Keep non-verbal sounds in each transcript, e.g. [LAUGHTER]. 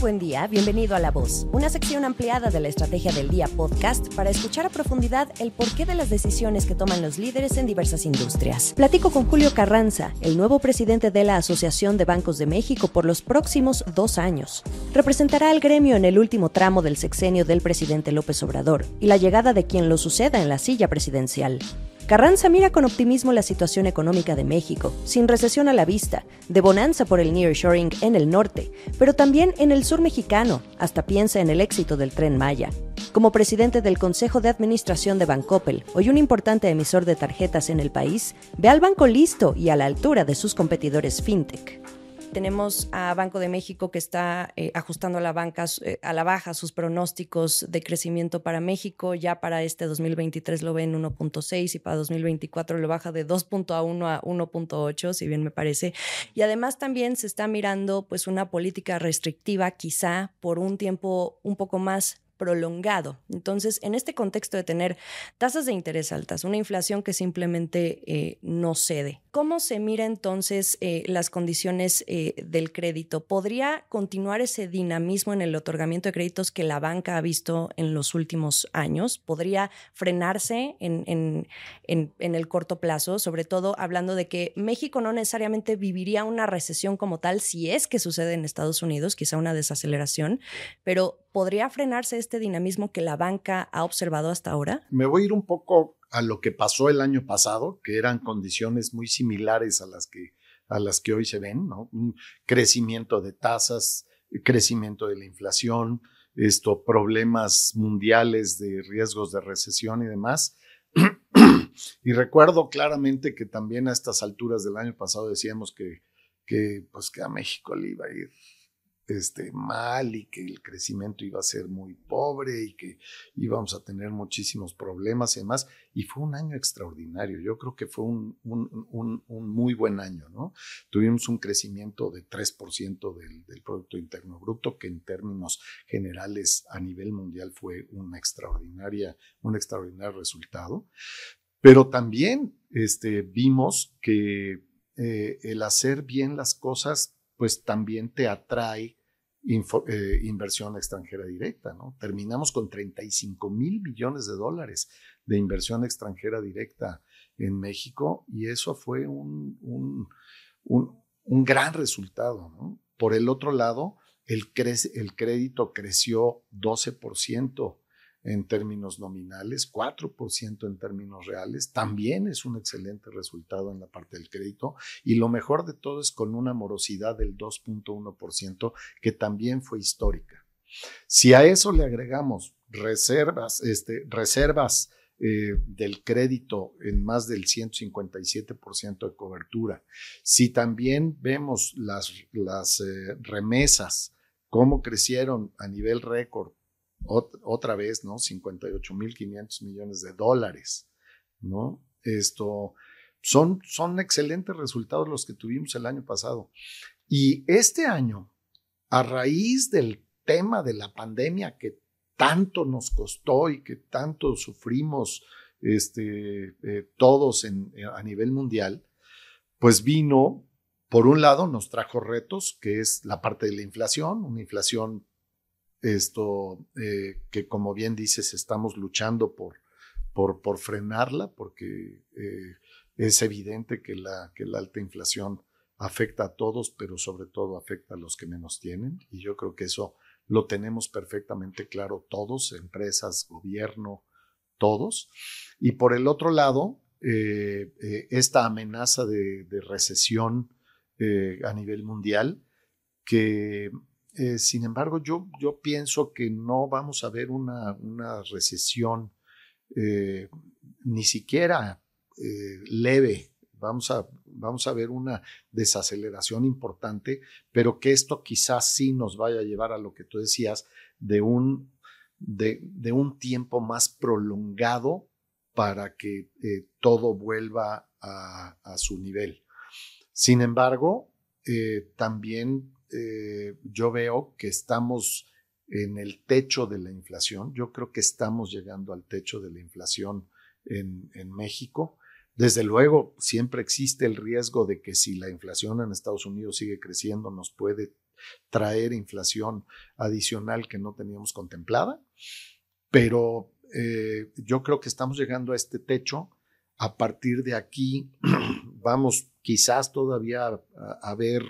buen día, bienvenido a La Voz, una sección ampliada de la Estrategia del Día podcast para escuchar a profundidad el porqué de las decisiones que toman los líderes en diversas industrias. Platico con Julio Carranza, el nuevo presidente de la Asociación de Bancos de México por los próximos dos años. Representará al gremio en el último tramo del sexenio del presidente López Obrador y la llegada de quien lo suceda en la silla presidencial. Carranza mira con optimismo la situación económica de México, sin recesión a la vista, de bonanza por el nearshoring en el norte, pero también en el sur mexicano, hasta piensa en el éxito del tren Maya. Como presidente del Consejo de Administración de Bancoppel, hoy un importante emisor de tarjetas en el país, ve al banco listo y a la altura de sus competidores fintech. Tenemos a Banco de México que está eh, ajustando a la, banca, eh, a la baja sus pronósticos de crecimiento para México. Ya para este 2023 lo ven 1.6 y para 2024 lo baja de 2.1 a 1.8, si bien me parece. Y además también se está mirando pues una política restrictiva quizá por un tiempo un poco más prolongado. Entonces, en este contexto de tener tasas de interés altas, una inflación que simplemente eh, no cede, ¿cómo se mira entonces eh, las condiciones eh, del crédito? ¿Podría continuar ese dinamismo en el otorgamiento de créditos que la banca ha visto en los últimos años? ¿Podría frenarse en, el corto plazo? Sobre todo hablando de que México no necesariamente viviría una recesión como tal si es que sucede en Estados Unidos, quizá una desaceleración, pero ¿podría frenarse este dinamismo que la banca ha observado hasta ahora? Me voy a ir un poco a lo que pasó el año pasado, que eran condiciones muy similares a las que, a las que hoy se ven, ¿no? Crecimiento de tasas, crecimiento de la inflación, esto, problemas mundiales de riesgos de recesión y demás. [CLEARS THROAT] y recuerdo claramente que también a estas alturas del año pasado decíamos que, que, pues, que a México le iba a ir este, mal y que el crecimiento iba a ser muy pobre y que íbamos a tener muchísimos problemas y demás. Y fue un año extraordinario. Yo creo que fue un, un, muy buen año, ¿no? Tuvimos un crecimiento de 3% del, del, Producto Interno Bruto, que en términos generales a nivel mundial fue extraordinaria, un extraordinario resultado. Pero también este, vimos que eh, el hacer bien las cosas pues también te atrae eh, inversión extranjera directa. Terminamos con 35 mil millones de dólares de inversión extranjera directa en México y eso fue un, un, un, gran resultado. Por el otro lado, el, el crédito creció 12% en términos nominales, 4% en términos reales, también es un excelente resultado en la parte del crédito y lo mejor de todo es con una morosidad del 2.1% que también fue histórica. Si a eso le agregamos reservas, este, reservas eh, del crédito en más del 157% de cobertura, si también vemos las, las eh, remesas, cómo crecieron a nivel récord otra vez, ¿no? 58.500 millones de dólares, ¿no? Esto, son, son excelentes resultados los que tuvimos el año pasado. Y este año, a raíz del tema de la pandemia que tanto nos costó y que tanto sufrimos este, eh, todos en, a nivel mundial, pues vino, por un lado, nos trajo retos, que es la parte de la inflación, una inflación esto eh, que como bien dices estamos luchando por, por, frenarla porque eh, es evidente que la, que la alta inflación afecta a todos, pero sobre todo afecta a los que menos tienen y yo creo que eso lo tenemos perfectamente claro todos, empresas, gobierno, todos. Y por el otro lado, eh, esta amenaza de recesión a nivel mundial que eh, sin embargo, yo, yo pienso que no vamos a ver una, una recesión eh, ni siquiera eh, leve. Vamos a, vamos a ver una desaceleración importante, pero que esto quizás sí nos vaya a llevar a lo que tú decías, de un, de, un tiempo más prolongado para que todo vuelva a, su nivel. Sin embargo, también eh, yo veo que estamos en el techo de la inflación. Yo creo que estamos llegando al techo de la inflación en, México. Desde luego, siempre existe el riesgo de que si la inflación en Estados Unidos sigue creciendo, nos puede traer inflación adicional que no teníamos contemplada, pero eh, yo creo que estamos llegando a este techo. A partir de aquí, [CLEARS THROAT] vamos quizás todavía a, ver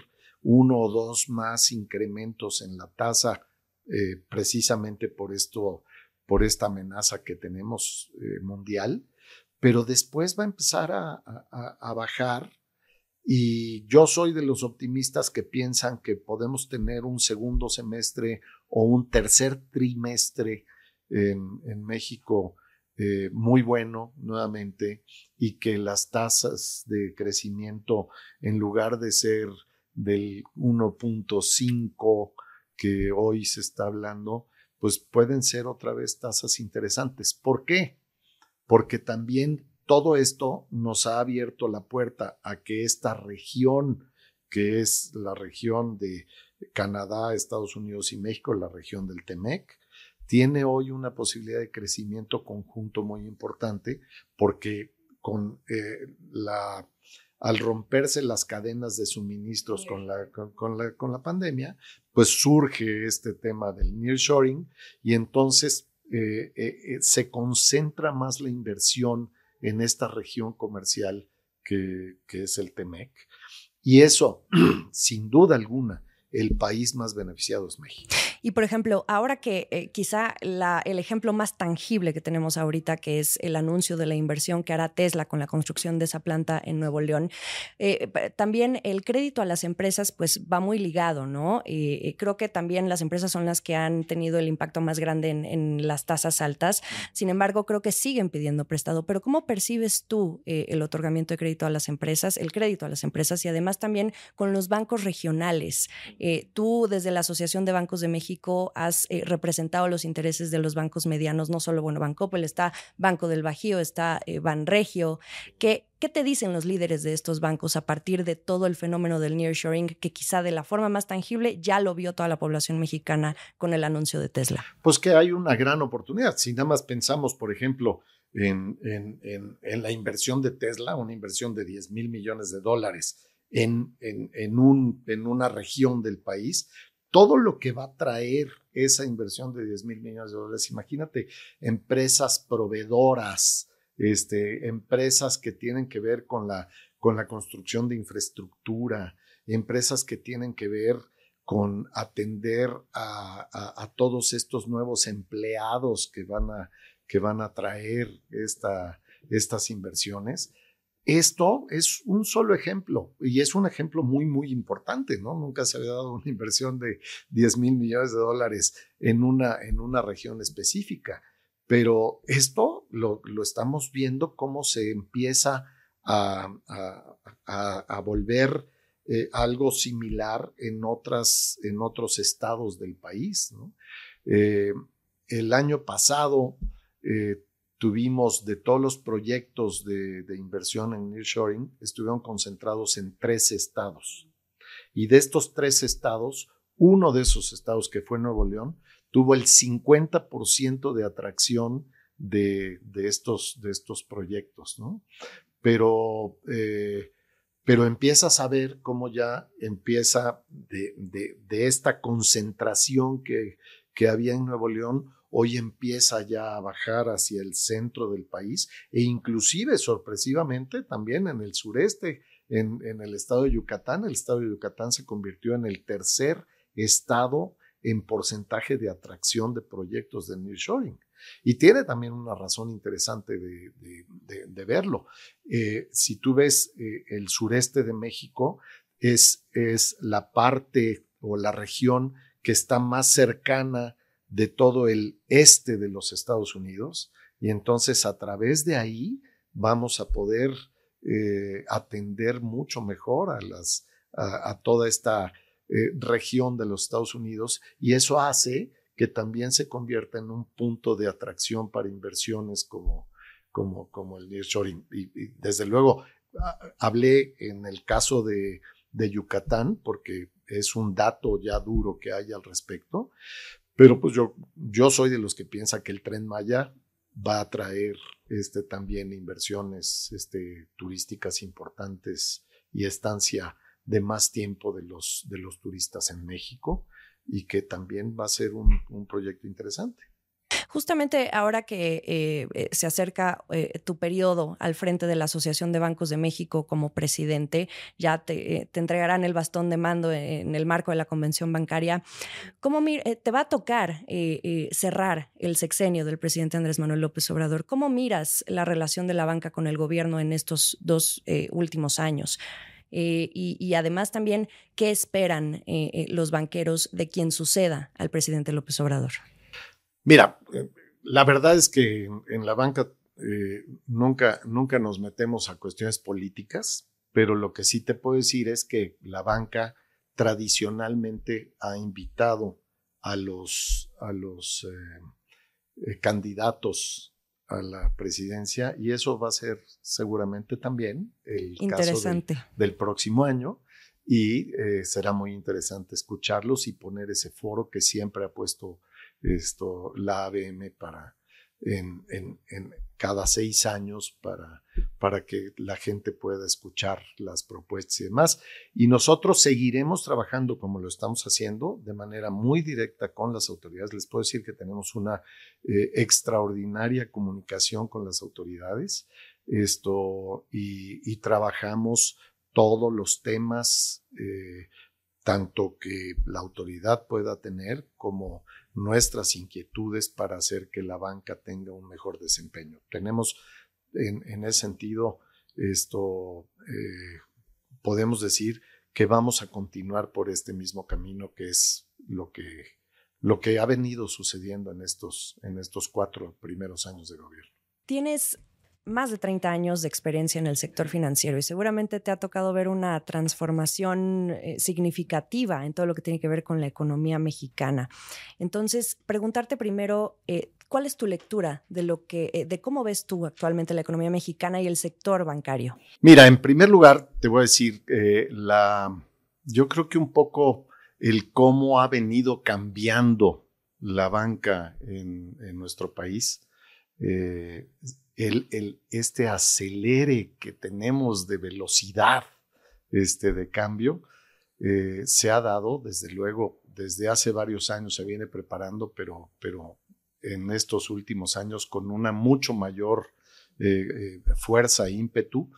uno o dos más incrementos en la tasa, eh, precisamente por esto, por esta amenaza que tenemos eh, mundial, pero después va a empezar a bajar y yo soy de los optimistas que piensan que podemos tener un segundo semestre o un tercer trimestre en, México eh, muy bueno nuevamente y que las tasas de crecimiento en lugar de ser del 1.5 que hoy se está hablando, pues pueden ser otra vez tasas interesantes. ¿Por qué? Porque también todo esto nos ha abierto la puerta a que esta región, que es la región de Canadá, Estados Unidos y México, la región del TEMEC, tiene hoy una posibilidad de crecimiento conjunto muy importante porque con eh, la al romperse las cadenas de suministros con la, con, la, con la pandemia, pues surge este tema del nearshoring y entonces eh, eh, se concentra más la inversión en esta región comercial que, que es el TEMEC. Y eso, [CLEARS THROAT] sin duda alguna, el país más beneficiado es México. Y por ejemplo, ahora que eh, quizá el ejemplo más tangible que tenemos ahorita, que es el anuncio de la inversión que hará Tesla con la construcción de esa planta en Nuevo León, eh, también el crédito a las empresas pues va muy ligado, ¿no? Y, creo que también las empresas son las que han tenido el impacto más grande en, las tasas altas. Sin embargo, creo que siguen pidiendo prestado. Pero ¿cómo percibes tú eh, el otorgamiento de crédito a las empresas, el crédito a las empresas y además también con los bancos regionales? tú desde la Asociación de Bancos de México, has eh, representado los intereses de los bancos medianos, no solo, bueno, Bancoppel, está Banco del Bajío, está eh, Banregio. ¿Qué, ¿Qué te dicen los líderes de estos bancos a partir de todo el fenómeno del nearshoring, que quizá de la forma más tangible ya lo vio toda la población mexicana con el anuncio de Tesla? Pues que hay una gran oportunidad. Si nada más pensamos, por ejemplo, en, en, en, la inversión de Tesla, una inversión de 10 mil millones de dólares en, un, en una región del país, todo lo que va a traer esa inversión de 10 mil millones de dólares, imagínate, empresas proveedoras, este, empresas que tienen que ver con la, con la construcción de infraestructura, empresas que tienen que ver con atender a, todos estos nuevos empleados que van a, que van a traer esta, estas inversiones. Esto es un solo ejemplo y es un ejemplo muy, muy importante, ¿no? Nunca se había dado una inversión de 10 mil millones de dólares en una, en una región específica, pero esto lo, estamos viendo cómo se empieza a, volver eh, algo similar en, otras, en otros estados del país. Eh, el año pasado eh, tuvimos de todos los proyectos de, inversión en nearshoring, estuvieron concentrados en tres estados. Y de estos tres estados, uno de esos estados que fue Nuevo León, tuvo el 50% de atracción de, estos, de estos proyectos, ¿no? Pero, eh, pero empiezas a ver cómo ya empieza de, esta concentración que, que había en Nuevo León, hoy empieza ya a bajar hacia el centro del país e inclusive sorpresivamente también en el sureste, en, el estado de Yucatán. El estado de Yucatán se convirtió en el tercer estado en porcentaje de atracción de proyectos de nearshoring. Y tiene también una razón interesante de, verlo. Eh, si tú ves eh, el sureste de México, es, es la parte o la región que está más cercana de todo el este de los Estados Unidos y entonces a través de ahí vamos a poder eh, atender mucho mejor a, las, a, toda esta eh, región de los Estados Unidos y eso hace que también se convierta en un punto de atracción para inversiones como, como, como el nearshoring. Y, desde luego hablé en el caso de, de Yucatán porque es un dato ya duro que hay al respecto, pero pues yo, yo soy de los que piensa que el tren Maya va a traer este, también inversiones este, turísticas importantes y estancia de más tiempo de los, de los turistas en México y que también va a ser un proyecto interesante. Justamente ahora que eh, eh, se acerca eh, tu periodo al frente de la Asociación de Bancos de México como presidente, ya te, entregarán el bastón de mando en el marco de la convención bancaria. ¿Cómo te va a tocar cerrar el sexenio del presidente Andrés Manuel López Obrador? ¿Cómo miras la relación de la banca con el gobierno en estos dos últimos años? y, además también, ¿qué esperan los banqueros de quien suceda al presidente López Obrador? Mira, eh, la verdad es que en la banca eh, nunca, nunca nos metemos a cuestiones políticas, pero lo que sí te puedo decir es que la banca tradicionalmente ha invitado a los, a los eh, candidatos a la presidencia y eso va a ser seguramente también el caso del próximo año y será muy interesante escucharlos y poner ese foro que siempre ha puesto esto, la ABM para en, cada seis años para, para que la gente pueda escuchar las propuestas y demás. Y nosotros seguiremos trabajando como lo estamos haciendo de manera muy directa con las autoridades. Les puedo decir que tenemos una eh, extraordinaria comunicación con las autoridades esto, y, trabajamos todos los temas, eh, tanto que la autoridad pueda tener como nuestras inquietudes para hacer que la banca tenga un mejor desempeño. Tenemos en, ese sentido, esto eh, podemos decir que vamos a continuar por este mismo camino que es lo que, lo que ha venido sucediendo en estos, en estos cuatro primeros años de gobierno. Tienes más de 30 años de experiencia en el sector financiero y seguramente te ha tocado ver una transformación eh, significativa en todo lo que tiene que ver con la economía mexicana. Entonces, preguntarte primero, eh, ¿cuál es tu lectura de lo que, eh, de cómo ves tú actualmente la economía mexicana y el sector bancario? Mira, en primer lugar, te voy a decir, la, yo creo que un poco el cómo ha venido cambiando la banca en, nuestro país el, este acelere que tenemos de velocidad este, de cambio eh, se ha dado, desde luego, desde hace varios años se viene preparando, pero, pero en estos últimos años con una mucho mayor eh, eh, fuerza e ímpetu.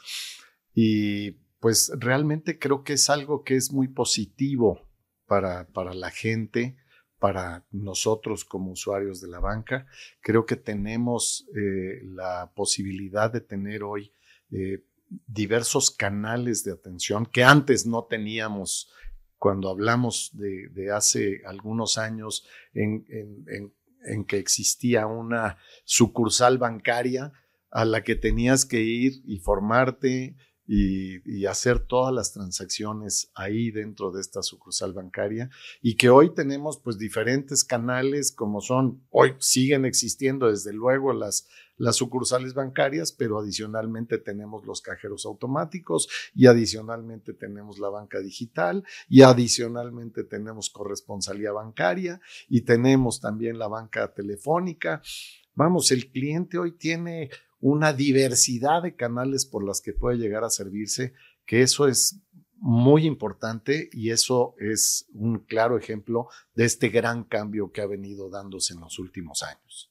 Y pues realmente creo que es algo que es muy positivo para, para la gente, para nosotros como usuarios de la banca. Creo que tenemos eh, la posibilidad de tener hoy eh, diversos canales de atención que antes no teníamos cuando hablamos de, hace algunos años en, en, que existía una sucursal bancaria a la que tenías que ir y formarte, y, hacer todas las transacciones ahí dentro de esta sucursal bancaria y que hoy tenemos pues diferentes canales como son, hoy siguen existiendo desde luego las, las sucursales bancarias, pero adicionalmente tenemos los cajeros automáticos y adicionalmente tenemos la banca digital y adicionalmente tenemos corresponsalía bancaria y tenemos también la banca telefónica. Vamos, el cliente hoy tiene una diversidad de canales por las que puede llegar a servirse, que eso es muy importante y eso es un claro ejemplo de este gran cambio que ha venido dándose en los últimos años.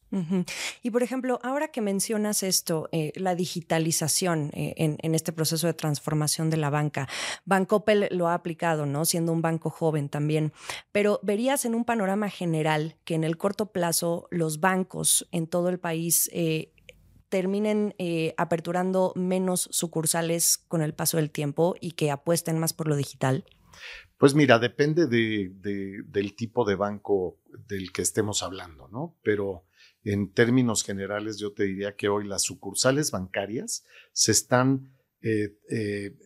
Y por ejemplo, ahora que mencionas esto, eh, la digitalización eh, en, este proceso de transformación de la banca, Bancopel lo ha aplicado, ¿no? Siendo un banco joven también, pero verías en un panorama general que en el corto plazo los bancos en todo el país eh, terminen eh, aperturando menos sucursales con el paso del tiempo y que apuesten más por lo digital? Pues mira, depende de, del tipo de banco del que estemos hablando, ¿no? Pero en términos generales yo te diría que hoy las sucursales bancarias se están, eh, eh,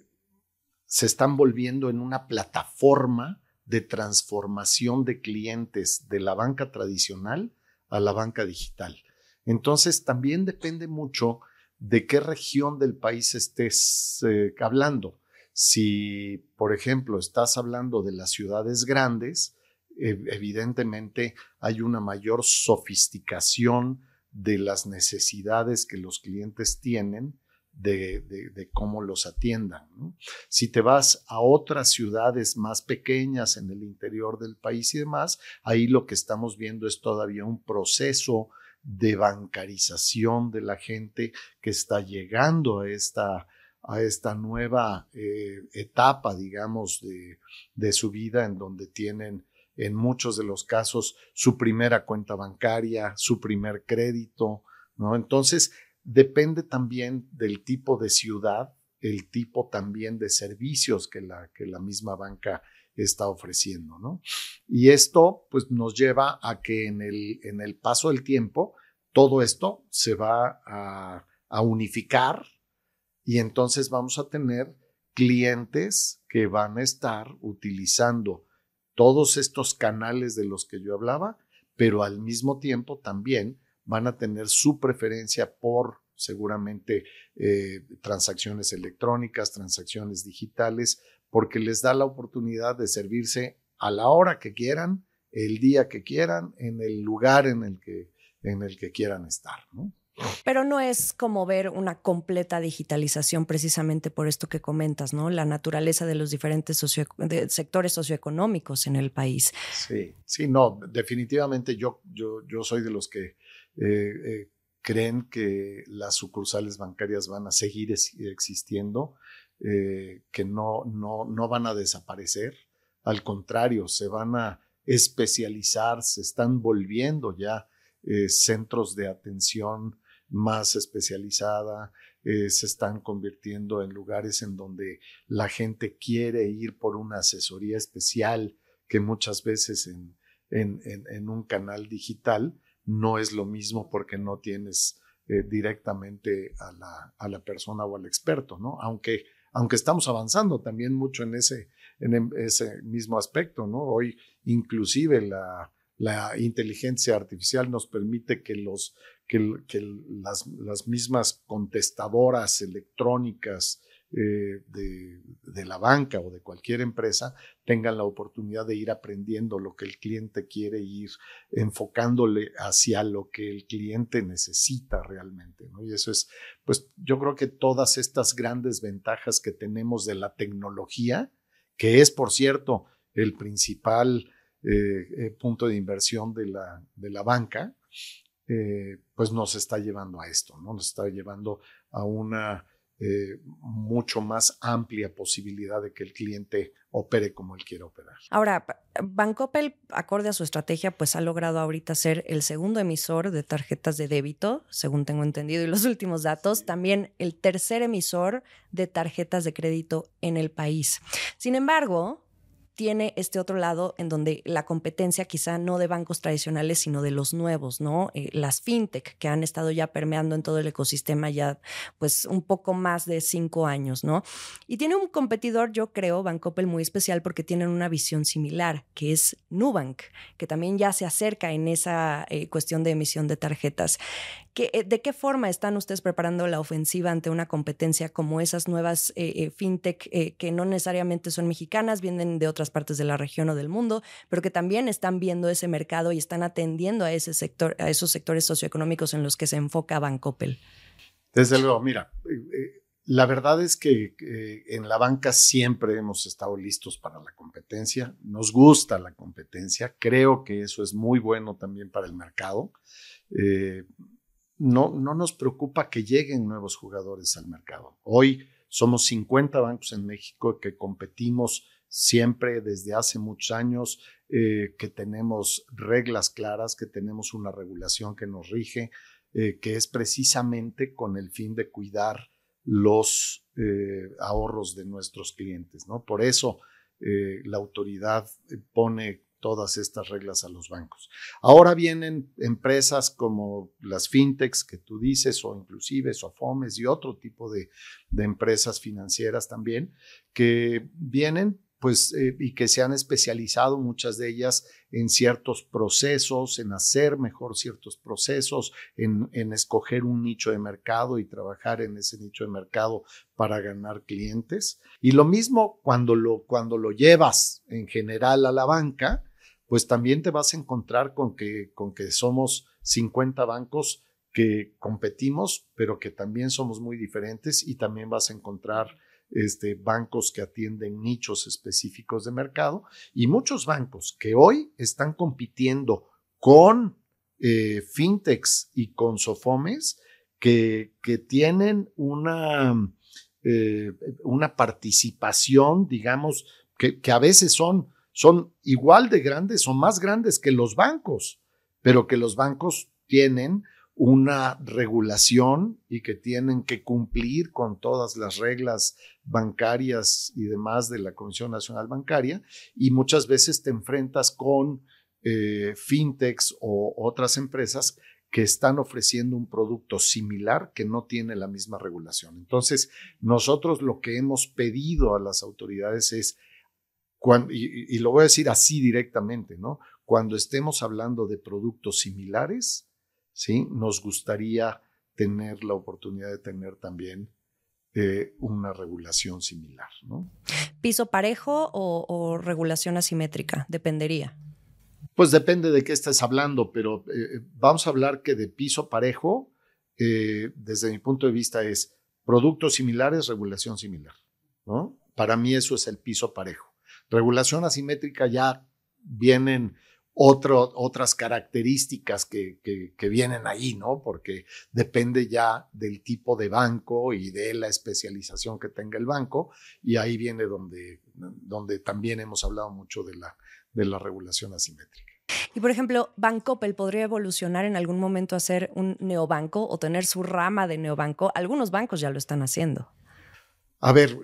se están volviendo en una plataforma de transformación de clientes de la banca tradicional a la banca digital. Entonces, también depende mucho de qué región del país estés eh, hablando. Si, por ejemplo, estás hablando de las ciudades grandes, evidentemente hay una mayor sofisticación de las necesidades que los clientes tienen de, cómo los atiendan. Si te vas a otras ciudades más pequeñas en el interior del país y demás, ahí lo que estamos viendo es todavía un proceso de bancarización de la gente que está llegando a esta, a esta nueva eh, etapa, digamos, de, de su vida en donde tienen en muchos de los casos su primera cuenta bancaria, su primer crédito, ¿no? Entonces, depende también del tipo de ciudad, el tipo también de servicios que la, que la misma banca está ofreciendo, ¿no? Y esto, pues, nos lleva a que en el, en el paso del tiempo, todo esto se va a, unificar y entonces vamos a tener clientes que van a estar utilizando todos estos canales de los que yo hablaba, pero al mismo tiempo también van a tener su preferencia por seguramente eh, transacciones electrónicas, transacciones digitales, porque les da la oportunidad de servirse a la hora que quieran, el día que quieran, en el lugar en el que, en el que quieran estar. ¿no? Pero no es como ver una completa digitalización precisamente por esto que comentas, ¿no? La naturaleza de los diferentes sectores socioeconómicos en el país. Sí, sí, no, definitivamente yo, yo, yo soy de los que eh, eh, creen que las sucursales bancarias van a seguir existiendo, eh, que no, no, no van a desaparecer, al contrario, se van a especializar, se están volviendo ya centros de atención más especializada, eh, se están convirtiendo en lugares en donde la gente quiere ir por una asesoría especial que muchas veces en, en, un canal digital no es lo mismo porque no tienes eh, directamente a la, a la, persona o al experto, ¿no? Aunque, aunque estamos avanzando también mucho en ese, en ese mismo aspecto, ¿no? Hoy inclusive la, la inteligencia artificial nos permite que, los, que, las, las, mismas contestadoras electrónicas eh, de, la banca o de cualquier empresa tengan la oportunidad de ir aprendiendo lo que el cliente quiere ir enfocándole hacia lo que el cliente necesita realmente. ¿no? Y eso es, pues yo creo que todas estas grandes ventajas que tenemos de la tecnología, que es, por cierto, el principal eh, eh, punto de inversión de la, de la banca, pues nos está llevando a esto, ¿no? Nos está llevando a una mucho más amplia posibilidad de que el cliente opere como él quiere operar. Ahora, Bancoppel, acorde a su estrategia, pues ha logrado ahorita ser el segundo emisor de tarjetas de débito, según tengo entendido, y los últimos datos, también el tercer emisor de tarjetas de crédito en el país. Sin embargo, tiene este otro lado en donde la competencia quizá no de bancos tradicionales, sino de los nuevos, ¿no? Eh, las fintech que han estado ya permeando en todo el ecosistema ya pues un poco más de cinco años, ¿no? Y tiene un competidor, yo creo, Bancoppel muy especial porque tienen una visión similar, que es Nubank, que también ya se acerca en esa eh, cuestión de emisión de tarjetas. Eh, ¿De qué forma están ustedes preparando la ofensiva ante una competencia como esas nuevas eh, eh, fintech que no necesariamente son mexicanas, vienen de otras partes de la región o del mundo, pero que también están viendo ese mercado y están atendiendo a ese sector, a esos sectores socioeconómicos en los que se enfoca Bancoppel? Desde luego, mira, la verdad es que en la banca siempre hemos estado listos para la competencia, nos gusta la competencia, creo que eso es muy bueno también para el mercado no, no nos preocupa que lleguen nuevos jugadores al mercado. Hoy somos 50 bancos en México que competimos siempre desde hace muchos años, eh, que tenemos reglas claras, que tenemos una regulación que nos rige, eh, que es precisamente con el fin de cuidar los eh, ahorros de nuestros clientes. ¿no? Por eso la autoridad pone todas estas reglas a los bancos. Ahora vienen empresas como las fintechs que tú dices, o inclusive Sofomes y otro tipo de, empresas financieras también, que vienen pues, eh, y que se han especializado muchas de ellas en ciertos procesos, en hacer mejor ciertos procesos, en, en, escoger un nicho de mercado y trabajar en ese nicho de mercado para ganar clientes. Y lo mismo cuando lo, cuando lo llevas en general a la banca, pues también te vas a encontrar con que, con que somos 50 bancos que competimos, pero que también somos muy diferentes y también vas a encontrar este, bancos que atienden nichos específicos de mercado y muchos bancos que hoy están compitiendo con eh, fintechs y con sofomes que, que tienen una, eh, una participación, digamos, que, que a veces son, son igual de grandes o más grandes que los bancos, pero que los bancos tienen una regulación y que tienen que cumplir con todas las reglas bancarias y demás de la Comisión Nacional Bancaria y muchas veces te enfrentas con eh, fintechs o otras empresas que están ofreciendo un producto similar que no tiene la misma regulación. Entonces, nosotros lo que hemos pedido a las autoridades es, y, y lo voy a decir así directamente, ¿no? Cuando estemos hablando de productos similares, ¿sí? Nos gustaría tener la oportunidad de tener también eh, una regulación similar, ¿no? ¿Piso parejo o, regulación asimétrica? Dependería. Pues depende de qué estés hablando, pero eh, vamos a hablar que de piso parejo, eh, desde mi punto de vista, es productos similares, regulación similar, ¿no? Para mí eso es el piso parejo. Regulación asimétrica ya vienen otras características que, que, vienen ahí, ¿no? Porque depende ya del tipo de banco y de la especialización que tenga el banco, y ahí viene donde, donde también hemos hablado mucho de la, de la regulación asimétrica. Y por ejemplo, Bancopel podría evolucionar en algún momento a ser un neobanco o tener su rama de neobanco. Algunos bancos ya lo están haciendo. A ver,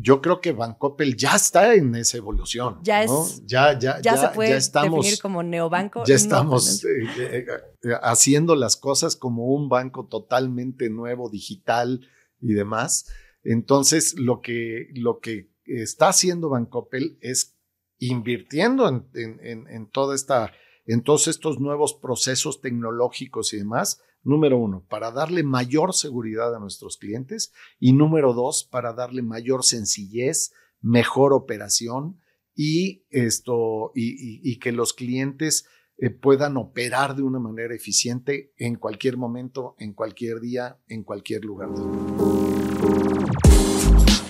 yo creo que Bancoppel ya está en esa evolución. Ya es. Ya, ya, ya, se puede definir como neobanco. Ya estamos eh, eh, eh, haciendo las cosas como un banco totalmente nuevo, digital y demás. Entonces, lo que, lo que está haciendo Bancoppel es invirtiendo en, en, en, toda esta, en todos estos nuevos procesos tecnológicos y demás Número uno, para darle mayor seguridad a nuestros clientes y número dos, para darle mayor sencillez, mejor operación y esto y, que los clientes eh, puedan operar de una manera eficiente en cualquier momento, en cualquier día, en cualquier lugar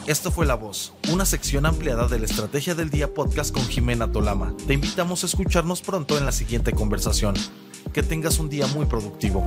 Esto fue La Voz, una sección ampliada de la Estrategia del Día podcast con Jimena Tolama. Te invitamos a escucharnos pronto en la siguiente conversación. Que tengas un día muy productivo.